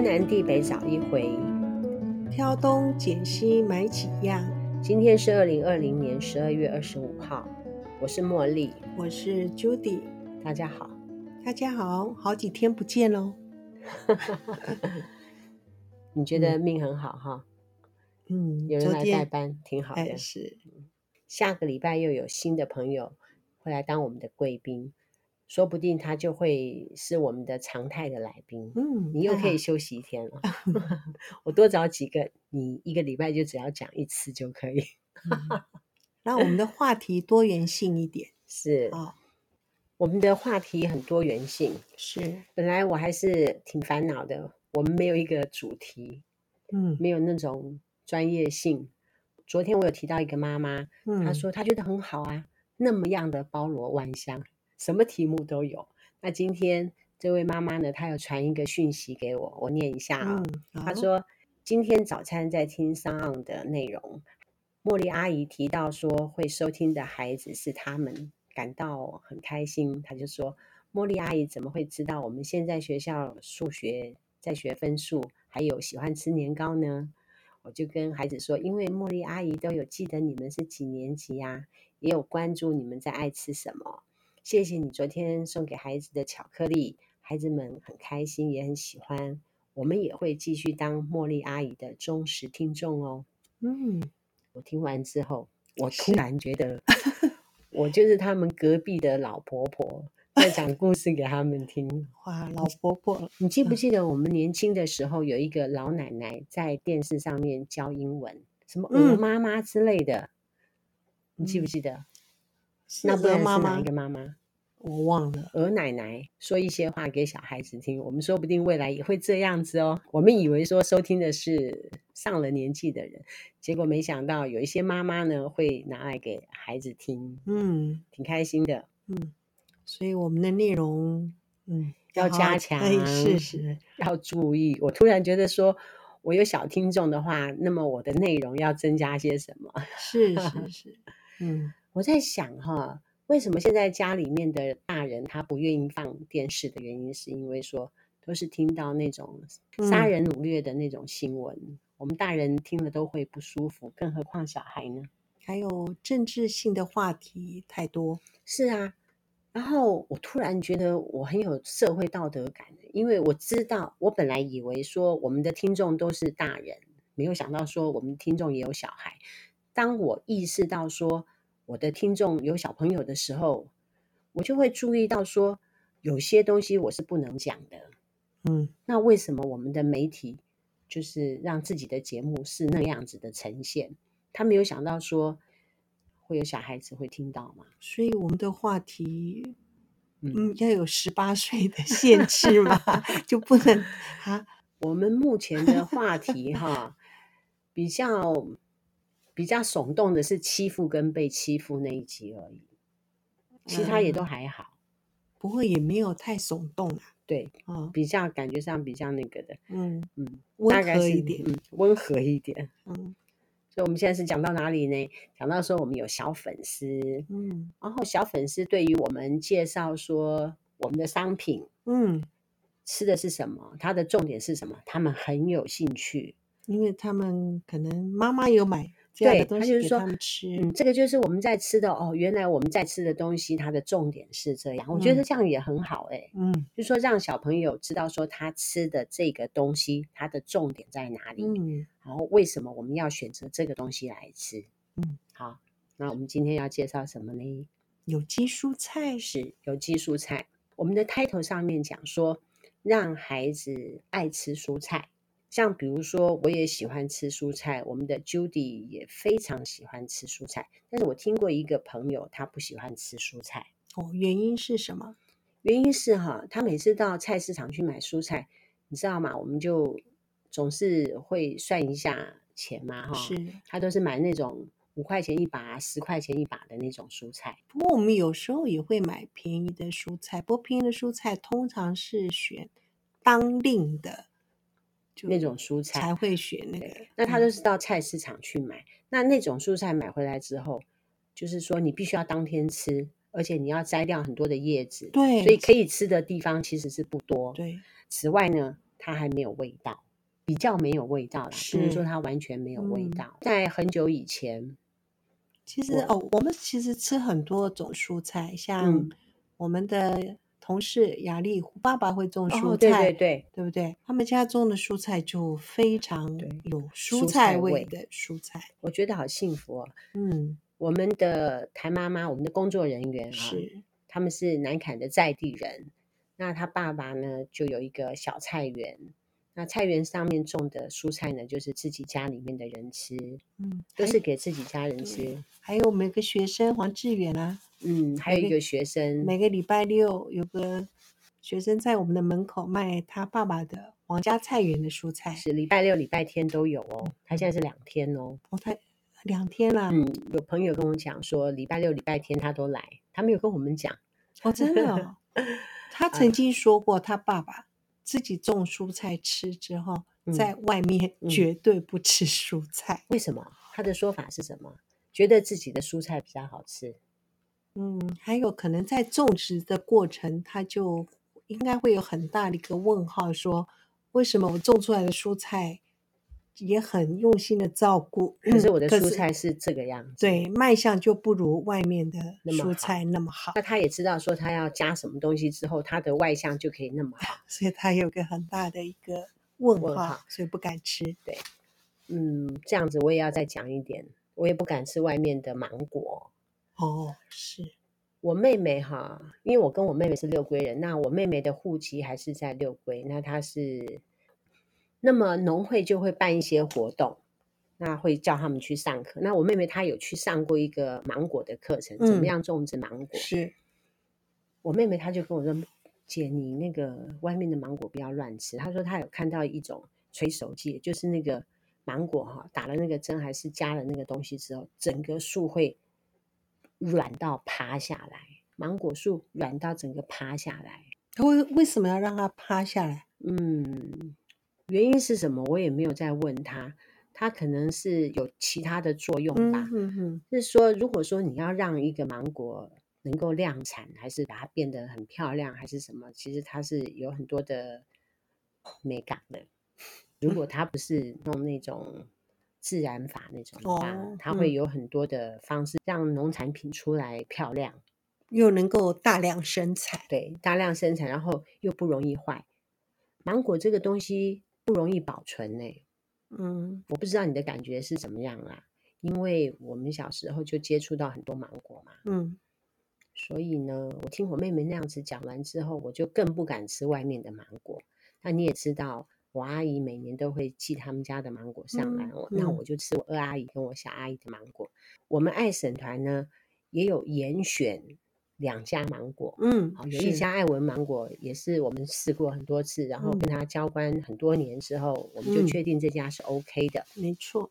天南地北找一回，挑东拣西买几样。今天是二零二零年十二月二十五号，我是茉莉，我是 Judy，大家好，大家好，好几天不见喽。你觉得命很好哈？嗯，有人来代班，挺好的。哎、是，下个礼拜又有新的朋友会来当我们的贵宾。说不定他就会是我们的常态的来宾。嗯，你又可以休息一天了。我多找几个，你一个礼拜就只要讲一次就可以。让、嗯、我们的话题多元性一点。是啊，哦、我们的话题很多元性。是，本来我还是挺烦恼的，我们没有一个主题，嗯，没有那种专业性。昨天我有提到一个妈妈，嗯、她说她觉得很好啊，那么样的包罗万象。什么题目都有。那今天这位妈妈呢，她有传一个讯息给我，我念一下啊、哦。嗯、她说今天早餐在听 SoundOn 的内容，茉莉阿姨提到说会收听的孩子是他们，感到很开心。她就说茉莉阿姨怎么会知道我们现在学校数学在学分数，还有喜欢吃年糕呢？我就跟孩子说，因为茉莉阿姨都有记得你们是几年级呀、啊，也有关注你们在爱吃什么。谢谢你昨天送给孩子的巧克力，孩子们很开心，也很喜欢。我们也会继续当茉莉阿姨的忠实听众哦。嗯，我听完之后，我突然觉得，我就是他们隔壁的老婆婆，在讲故事给他们听。哇，老婆婆，你记不记得我们年轻的时候有一个老奶奶在电视上面教英文，什么鹅妈妈之类的？嗯、你记不记得？那不然是哪一个妈妈？我忘了。鹅奶奶说一些话给小孩子听，我们说不定未来也会这样子哦。我们以为说收听的是上了年纪的人，结果没想到有一些妈妈呢会拿来给孩子听，嗯，挺开心的，嗯。所以我们的内容，嗯，要加强，是是，要注意。我突然觉得说，我有小听众的话，那么我的内容要增加些什么？是是 是，嗯。我在想哈，为什么现在家里面的大人他不愿意放电视的原因，是因为说都是听到那种杀人掳掠的那种新闻，嗯、我们大人听了都会不舒服，更何况小孩呢？还有政治性的话题太多。是啊，然后我突然觉得我很有社会道德感，因为我知道我本来以为说我们的听众都是大人，没有想到说我们听众也有小孩。当我意识到说，我的听众有小朋友的时候，我就会注意到说，有些东西我是不能讲的。嗯，那为什么我们的媒体就是让自己的节目是那样子的呈现？他没有想到说会有小孩子会听到吗？所以我们的话题，嗯，要有十八岁的限制嘛，就不能啊。我们目前的话题哈，比较。比较耸动的是欺负跟被欺负那一集而已，其他也都还好，嗯、不过也没有太耸动啊。对，哦、比较感觉上比较那个的，嗯嗯，温和一点，嗯，温和一点，嗯。所以我们现在是讲到哪里呢？讲到说我们有小粉丝，嗯，然后小粉丝对于我们介绍说我们的商品，嗯，吃的是什么，它的重点是什么，他们很有兴趣，因为他们可能妈妈有买。对，他就是说，吃嗯，这个就是我们在吃的哦。原来我们在吃的东西，它的重点是这样。我觉得这样也很好哎，嗯，就说让小朋友知道说他吃的这个东西，它的重点在哪里，嗯，然后为什么我们要选择这个东西来吃，嗯，好，那我们今天要介绍什么呢？有机蔬菜，是有机蔬菜。我们的 title 上面讲说，让孩子爱吃蔬菜。像比如说，我也喜欢吃蔬菜，我们的 Judy 也非常喜欢吃蔬菜。但是我听过一个朋友，他不喜欢吃蔬菜。哦，原因是什么？原因是哈，他每次到菜市场去买蔬菜，你知道吗？我们就总是会算一下钱嘛，哈。是。他都是买那种五块钱一把、十块钱一把的那种蔬菜。不过我们有时候也会买便宜的蔬菜，不过便宜的蔬菜通常是选当令的。那种蔬菜才会选那个，那他都是到菜市场去买。嗯、那那种蔬菜买回来之后，就是说你必须要当天吃，而且你要摘掉很多的叶子。对，所以可以吃的地方其实是不多。对。此外呢，它还没有味道，比较没有味道啦，不能说它完全没有味道。嗯、在很久以前，其实哦，我们其实吃很多种蔬菜，像我们的同事雅丽胡爸爸会种蔬菜，哦、对对对，对不对？他们家种的蔬菜就非常有蔬菜味的蔬菜，我觉得好幸福哦。嗯，我们的谭妈妈，我们的工作人员啊，是他们是南坎的在地人。那他爸爸呢，就有一个小菜园，那菜园上面种的蔬菜呢，就是自己家里面的人吃，嗯，都是给自己家人吃。还有每个学生黄志远啊，嗯，还有一个学生，每个礼拜六有个学生在我们的门口卖他爸爸的皇家菜园的蔬菜，是礼拜六、礼拜天都有哦。他现在是两天哦，哦，他两天啦。嗯，有朋友跟我讲说，礼拜六、礼拜天他都来，他没有跟我们讲。哦，真的哦。他曾经说过，他爸爸自己种蔬菜吃之后，嗯、在外面绝对不吃蔬菜。为什么？他的说法是什么？觉得自己的蔬菜比较好吃。嗯，还有可能在种植的过程，他就应该会有很大的一个问号，说为什么我种出来的蔬菜？也很用心的照顾，可是我的蔬菜是这个样子，对，卖相就不如外面的蔬菜那么好。那他也知道说他要加什么东西之后，他的外相就可以那么好，所以他有个很大的一个问号，问号，所以不敢吃。对，嗯，这样子我也要再讲一点，我也不敢吃外面的芒果。哦，是我妹妹哈，因为我跟我妹妹是六龟人，那我妹妹的户籍还是在六龟，那她是。那么农会就会办一些活动，那会叫他们去上课。那我妹妹她有去上过一个芒果的课程，怎么样种植芒果？嗯、是我妹妹她就跟我说：“姐，你那个外面的芒果不要乱吃。”她说她有看到一种催熟剂，就是那个芒果哈，打了那个针还是加了那个东西之后，整个树会软到趴下来。芒果树软到整个趴下来，为为什么要让它趴下来？嗯。原因是什么？我也没有再问他，他可能是有其他的作用吧。嗯嗯嗯，是说，如果说你要让一个芒果能够量产，还是把它变得很漂亮，还是什么？其实它是有很多的美感的。如果它不是弄那种自然法那种的话，哦，它会有很多的方式让农产品出来漂亮，又能够大量生产。对，大量生产，然后又不容易坏。芒果这个东西。不容易保存呢、欸，嗯，我不知道你的感觉是怎么样啊？因为我们小时候就接触到很多芒果嘛，嗯，所以呢，我听我妹妹那样子讲完之后，我就更不敢吃外面的芒果。那你也知道，我阿姨每年都会寄他们家的芒果上来，嗯、那我就吃我二阿姨跟我小阿姨的芒果。我们爱省团呢也有严选。两家芒果，嗯，好，有一家艾文芒果，也是我们试过很多次，然后跟他交关很多年之后，我们就确定这家是 OK 的，没错。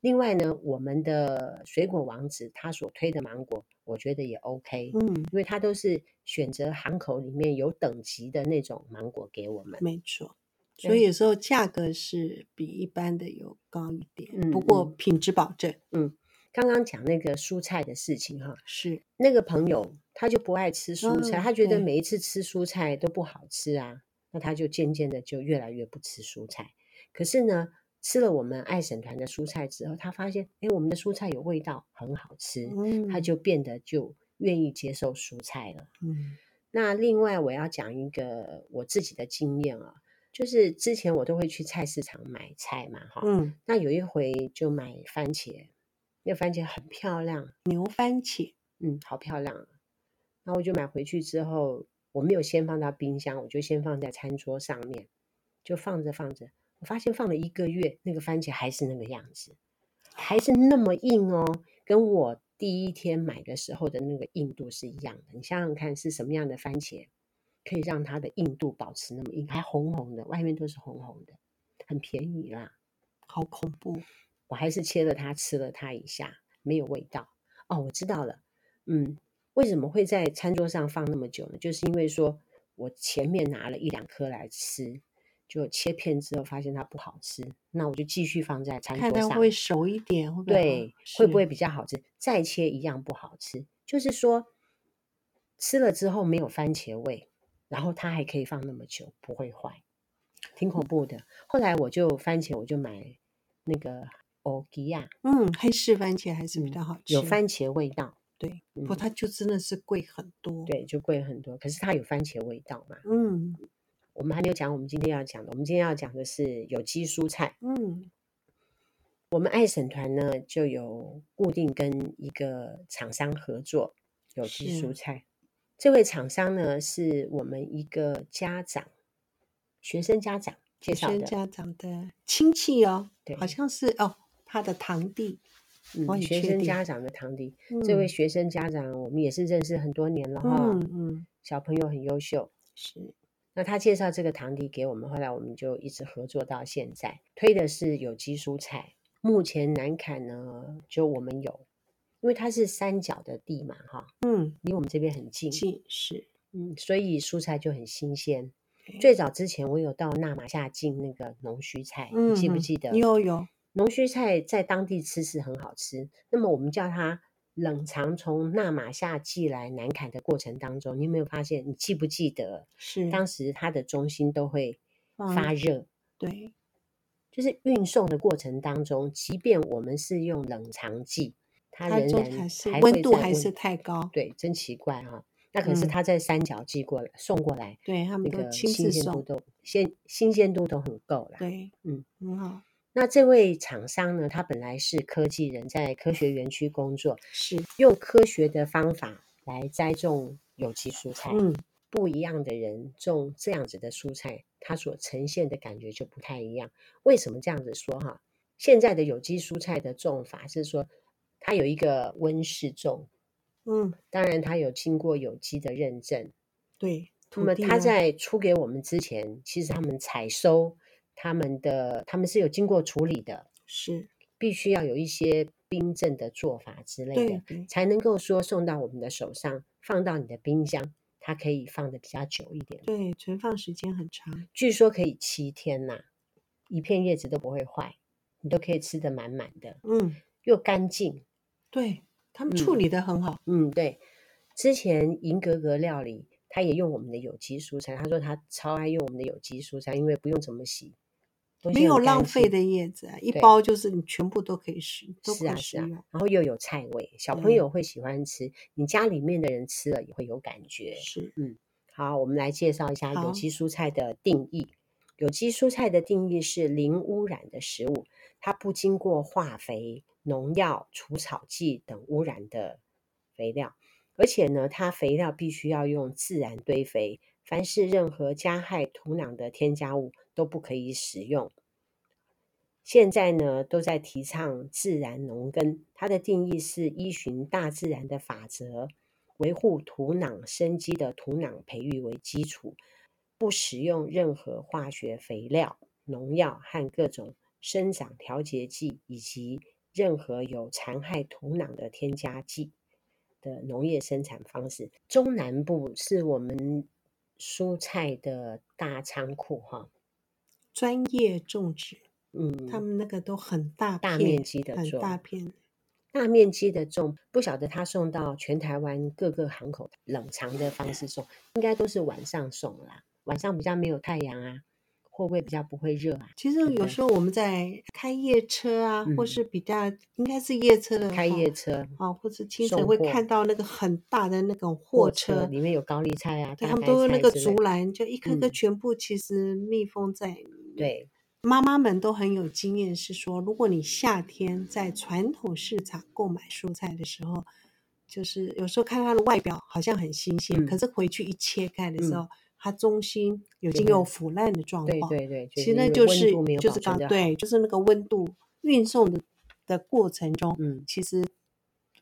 另外呢，我们的水果王子他所推的芒果，我觉得也 OK，嗯，因为他都是选择行口里面有等级的那种芒果给我们，没错。所以有时候价格是比一般的有高一点，嗯，不过品质保证，嗯。刚刚讲那个蔬菜的事情哈，是那个朋友他就不爱吃蔬菜，他觉得每一次吃蔬菜都不好吃啊，那他就渐渐的就越来越不吃蔬菜。可是呢，吃了我们爱省团的蔬菜之后，他发现，哎，我们的蔬菜有味道，很好吃，他就变得就愿意接受蔬菜了。嗯，那另外我要讲一个我自己的经验啊，就是之前我都会去菜市场买菜嘛，哈，嗯，那有一回就买番茄。那番茄很漂亮，牛番茄，嗯，好漂亮。然后我就买回去之后，我没有先放到冰箱，我就先放在餐桌上面，就放着放着，我发现放了一个月，那个番茄还是那个样子，还是那么硬哦，跟我第一天买的时候的那个硬度是一样的。你想想看，是什么样的番茄可以让它的硬度保持那么硬，还红红的，外面都是红红的，很便宜啦，好恐怖。我还是切了它，吃了它一下，没有味道。哦，我知道了。嗯，为什么会在餐桌上放那么久呢？就是因为说我前面拿了一两颗来吃，就切片之后发现它不好吃，那我就继续放在餐桌上，看它会熟一点，会不会对，会不会比较好吃？再切一样不好吃，就是说吃了之后没有番茄味，然后它还可以放那么久，不会坏。挺恐怖的。后来我就番茄，我就买那个欧吉亚，嗯，黑市番茄还是比较好吃，有番茄味道。对，不过它就真的是贵很多。对，就贵很多。可是它有番茄味道嘛？嗯，我们还没有讲我们今天要讲的，我们今天要讲的是有机蔬菜。嗯，我们爱省团呢就有固定跟一个厂商合作有机蔬菜。这位厂商呢是我们一个家长学生家长介绍的，学生家长的亲戚哦，对，好像是哦，他的堂弟。嗯，学生家长的堂弟，嗯，这位学生家长我们也是认识很多年了哈。嗯嗯，小朋友很优秀，是。那他介绍这个堂弟给我们，后来我们就一直合作到现在，推的是有机蔬菜。目前南坎呢，就我们有，因为它是三角的地嘛，哈，嗯，离我们这边很近，近是，嗯，所以蔬菜就很新鲜。最早之前我有到纳马夏进那个农须菜，嗯，你记不记得？有有。农须菜在当地吃是很好吃，那么我们叫它冷藏从纳玛夏寄来南坎的过程当中，你有没有发现？你记不记得？是当时它的中心都会发热，嗯、对，就是运送的过程当中，即便我们是用冷藏剂，它仍然温度还是太高，对，真奇怪哈、啊。那可是它在三角寄过来、嗯、送过来，对他们那个新鲜度都鲜新鲜度都很够了，对，嗯，很好。那这位厂商呢，他本来是科技人，在科学园区工作，是用科学的方法来栽种有机蔬菜。嗯，不一样的人种这样子的蔬菜，它所呈现的感觉就不太一样。为什么这样子说哈？现在的有机蔬菜的种法是说，它有一个温室种，嗯，当然它有经过有机的认证。对，那么它在出给我们之前，其实他们采收。他们的他们是有经过处理的，是必须要有一些冰镇的做法之类的，对，才能够说送到我们的手上，放到你的冰箱，它可以放的比较久一点。对，存放时间很长，据说可以七天呐，一片叶子都不会坏，你都可以吃得满满的。嗯，又干净，对，他们处理的很好。嗯，嗯，对，之前银格格料理，他也用我们的有机蔬菜，他说他超爱用我们的有机蔬菜，因为不用怎么洗。没有浪费的叶子啊，一包就是你全部都可以吃，都可以吃。是啊，是啊，然后又有菜味，小朋友会喜欢吃，你家里面的人吃了也会有感觉。是，嗯，好，我们来介绍一下有机蔬菜的定义。有机蔬菜的定义是零污染的食物，它不经过化肥、农药、除草剂等污染的肥料，而且呢，它肥料必须要用自然堆肥。凡是任何加害土壤的添加物都不可以使用。现在呢，都在提倡自然农耕，它的定义是依循大自然的法则，维护土壤生机的土壤培育为基础，不使用任何化学肥料、农药和各种生长调节剂，以及任何有残害土壤的添加剂的农业生产方式。中南部是我们。蔬菜的大仓库哈，专业种植，嗯，他们那个都很大大面积的种，很大片，大面积的种，不晓得他送到全台湾各个港口冷藏的方式送，应该都是晚上送啦，晚上比较没有太阳啊。会不会比较不会热啊？其实有时候我们在开夜车啊，或是比较应该是夜车的开夜车啊，或者清晨会看到那个很大的那种货车，里面有高丽菜啊，他们都用那个竹篮，就一颗颗全部其实密封在。对，妈妈们都很有经验，是说如果你夏天在传统市场购买蔬菜的时候，就是有时候看它的外表好像很新鲜，可是回去一切开的时候。它中心已经有腐烂的状况，对对对，其实那就是就是刚对，就是那个温度运送的的过程中，嗯，其实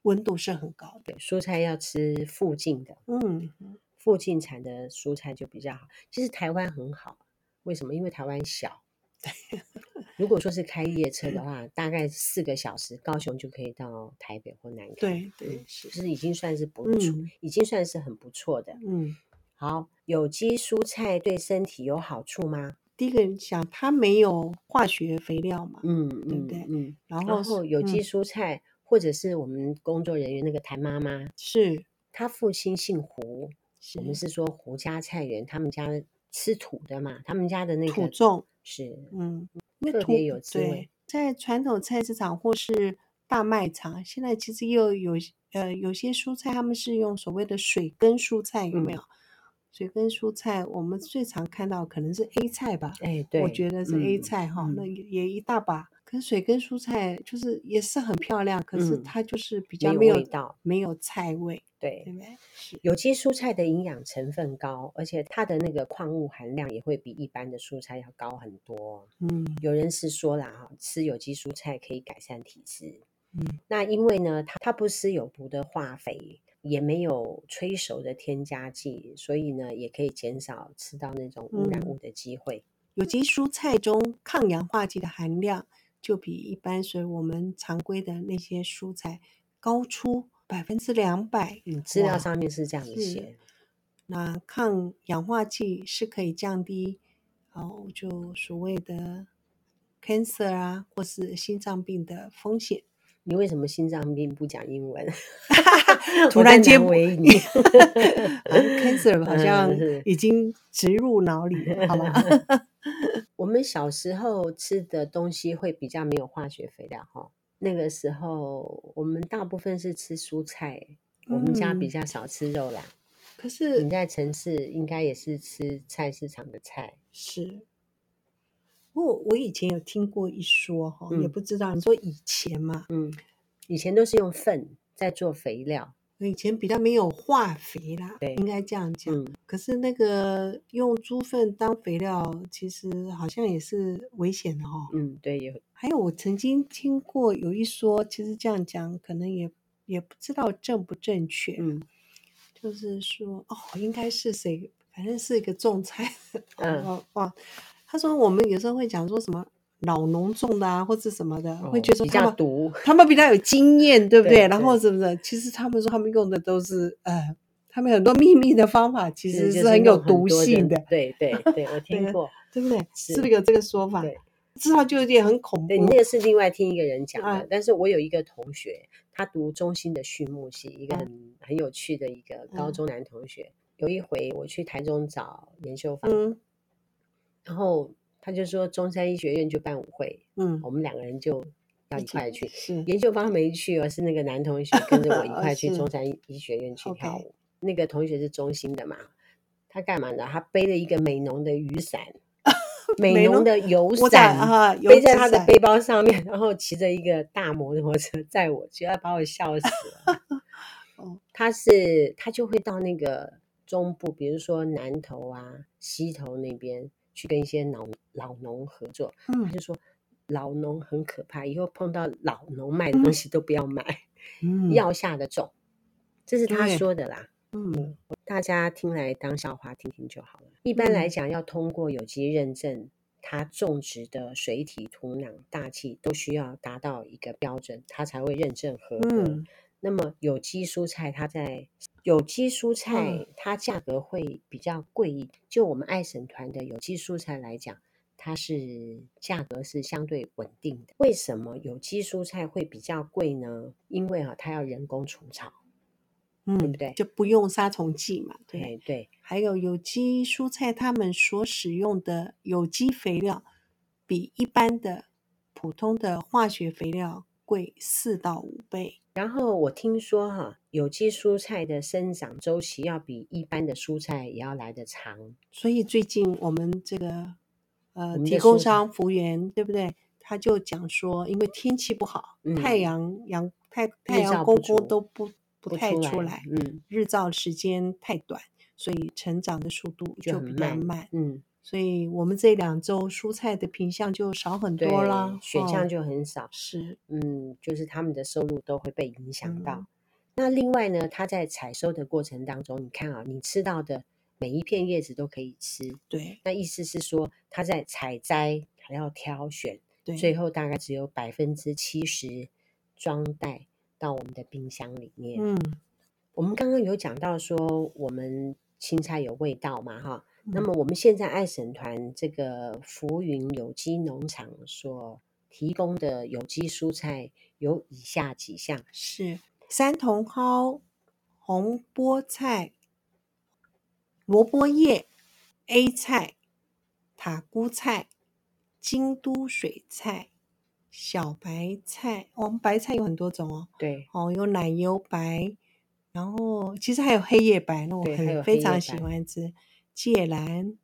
温度是很高的。蔬菜要吃附近的，嗯，附近产的蔬菜就比较好。其实台湾很好，为什么？因为台湾小。对，如果说是 开夜车的话，大概四个小时，高雄就可以到台北或南港。对对，是，就是已经算是不错，已经算是很不错的。嗯。好，有机蔬菜对身体有好处吗？第一个人想，它没有化学肥料嘛，嗯，对不对？嗯，然后，然后有机蔬菜、嗯，或者是我们工作人员那个谭妈妈，是她父亲姓胡，我们是说胡家菜园，他们家吃土的嘛，他们家的那个土种是嗯，特别有滋味。在传统菜市场或是大卖场，现在其实又有呃有些蔬菜，他们是用所谓的水根蔬菜，有没有？嗯、水根蔬菜，我们最常看到可能是 A 菜吧？哎，对，我觉得是 A 菜哈、嗯，那也一大把。水跟蔬菜就是也是很漂亮，可是它就是比较没有，味道，没有菜味。对，对有机蔬菜的营养成分高，而且它的那个矿物含量也会比一般的蔬菜要高很多。嗯，有人是说啦，哈，吃有机蔬菜可以改善体质。嗯，那因为呢，它它不施有毒的化肥，也没有催熟的添加剂，所以呢，也可以减少吃到那种污染物的机会。嗯，有机蔬菜中抗氧化剂的含量就比一般所以我们常规的那些蔬菜高出。百分之两百，嗯，资料上面是这样子写。那抗氧化剂是可以降低，哦，就所谓的 cancer 啊，或是心脏病的风险。你为什么心脏病不讲英文？突然间为你，cancer 好像已经植入脑里了，好吗？我们小时候吃的东西会比较没有化学肥料，哈。那个时候，我们大部分是吃蔬菜，嗯，我们家比较少吃肉啦。可是你在城市应该也是吃菜市场的菜。是，我我以前有听过一说哈，嗯，也不知道你说以前嘛，嗯，以前都是用粪在做肥料。以前比较没有化肥啦，对，应该这样讲。嗯，可是那个用猪粪当肥料，其实好像也是危险的哈。嗯，对，有。还有我曾经听过有一说，其实这样讲可能也也不知道正不正确。嗯，就是说哦，应该是谁，反正是一个种菜。嗯 哦哦，他说我们有时候会讲说什么。老农种的啊，或者什么的，哦、会觉得说比较毒，他们比较有经验，对不对？对，然后是不是？其实他们说他们用的都是呃，他们很多秘密的方法，其实是很有毒性的。对对对，我 听过，对不对？是不是有这个说法？对，知道就有点很恐怖。对，你那个是另外听一个人讲的，啊，但是我有一个同学，他读中心的畜牧系，一个很、嗯、很有趣的一个高中男同学。嗯、有一回我去台中找研修房，嗯，然后。他就说中山医学院就办舞会，嗯，我们两个人就要一块去。是研究方没去哦，是那个男同学跟着我一块去 中山医学院去跳舞。那个同学是中心的嘛，他干嘛呢？他背了一个美浓的雨伞，美浓的油伞，背在他的背包上面，然后骑着一个大摩托车载我，就要把我笑死了。他是他就会到那个中部，比如说南投啊、西投那边。去跟一些老老农合作，嗯，他就说老农很可怕，以后碰到老农卖的东西都不要买，嗯，要下的重，这是他说的啦，嗯，大家听来当笑话听听就好了。一般来讲，要通过有机认证，它种植的水体、土壤、大气都需要达到一个标准，它才会认证合格。嗯，那么有机蔬菜，它在有机蔬菜它价格会比较贵一点，就我们爱省团的有机蔬菜来讲，它是价格是相对稳定的。为什么有机蔬菜会比较贵呢？因为啊，它要人工除草，嗯，对不对？就不用杀虫剂嘛。对对，对。还有有机蔬菜，他们所使用的有机肥料比一般的普通的化学肥料贵四到五倍。然后我听说哈，有机蔬菜的生长周期要比一般的蔬菜也要来得长，所以最近我们这个呃提供商服务员对不对？他就讲说，因为天气不好，嗯、太阳阳太太阳公公都不不，不太出来，嗯，日照时间太短，所以成长的速度就比较慢，慢，嗯。所以我们这两周蔬菜的品相就少很多了，选项就很少。是，嗯，就是他们的收入都会被影响到。嗯。那另外呢，它在采收的过程当中，你看啊，你吃到的每一片叶子都可以吃。对。那意思是说，它在采摘还要挑选，对，最后大概只有百分之七十装袋到我们的冰箱里面。嗯，我们刚刚有讲到说，我们青菜有味道嘛，哈。那么我们现在爱省团这个浮云有机农场所提供的有机蔬菜有以下几项：是三茼蒿、红菠菜、萝卜叶、A 菜、塔菇菜、京都水菜、小白菜。我们白菜有很多种哦。对。哦，有奶油白，然后其实还有黑叶白，那我很非常喜欢吃。芥蓝、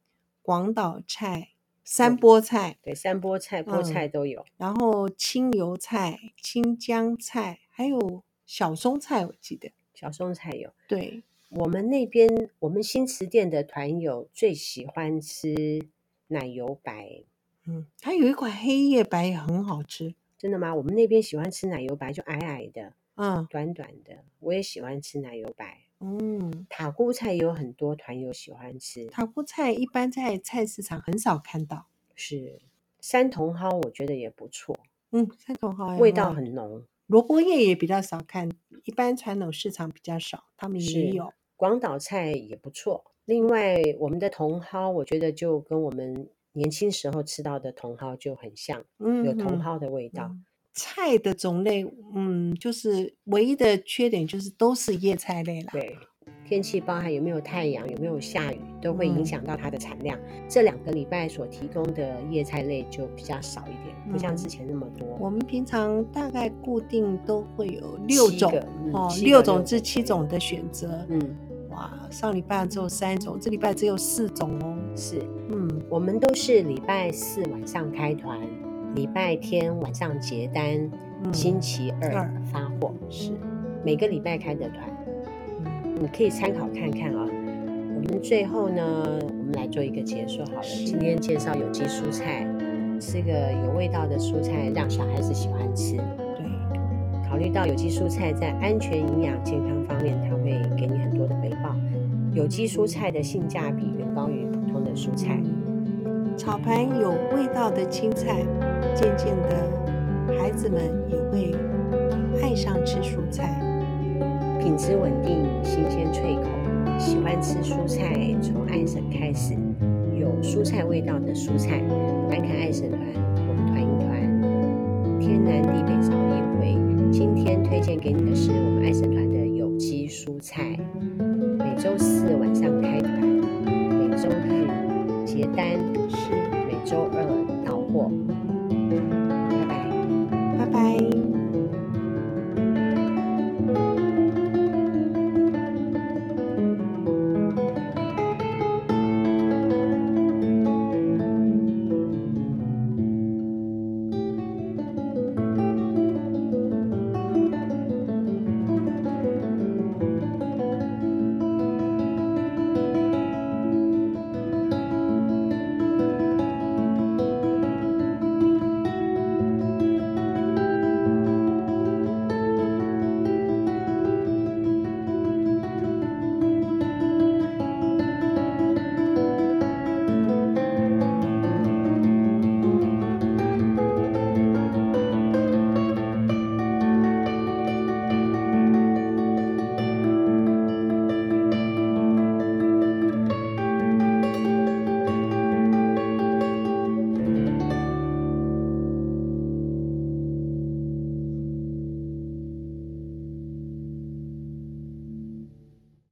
广岛菜、山菠菜，对，山菠菜、菠菜都有。嗯、然后青油菜、青江菜，还有小松菜，我记得小松菜有。对。我们那边，我们新慈店的团友最喜欢吃奶油白，嗯，它有一款黑叶白也很好吃，真的吗？我们那边喜欢吃奶油白，就矮矮的，嗯，短短的。我也喜欢吃奶油白，嗯，塔菇菜有很多团友喜欢吃，塔菇菜一般在菜市场很少看到，是山茼蒿，我觉得也不错，嗯，山茼蒿味道很浓，萝卜叶也比较少看，一般传统市场比较少，他们也有。广岛菜也不错。另外，我们的茼蒿，我觉得就跟我们年轻时候吃到的茼蒿就很像，嗯，有茼蒿的味道。嗯。菜的种类，嗯，就是唯一的缺点就是都是叶菜类了。对。天气包含有没有太阳，有没有下雨，都会影响到它的产量。嗯、这两个礼拜所提供的叶菜类就比较少一点，嗯、不像之前那么多。我们平常大概固定都会有六种嗯、哦，六种至七种的选择。嗯，哇，上礼拜只有三种，这礼拜只有四种哦。是，嗯，我们都是礼拜四晚上开团，礼拜天晚上结单，嗯、星期二发货。是，每个礼拜开的团。嗯你可以参考看看啊、哦。我们最后呢，我们来做一个结束好了。今天介绍有机蔬菜，吃个有味道的蔬菜，让小孩子喜欢吃。对，考虑到有机蔬菜在安全、营养、健康方面，它会给你很多的回报。有机蔬菜的性价比远高于普通的蔬菜。炒盘有味道的青菜，渐渐的，孩子们也会爱上吃蔬菜。品质稳定，新鲜脆口，喜欢吃蔬菜，从爱神开始，有蔬菜味道的蔬菜，来看爱神团，我们团一团，天南地北找一回。今天推荐给你的是我们爱神团的有机蔬菜，每周四晚上开团，每周日结单，是每周二。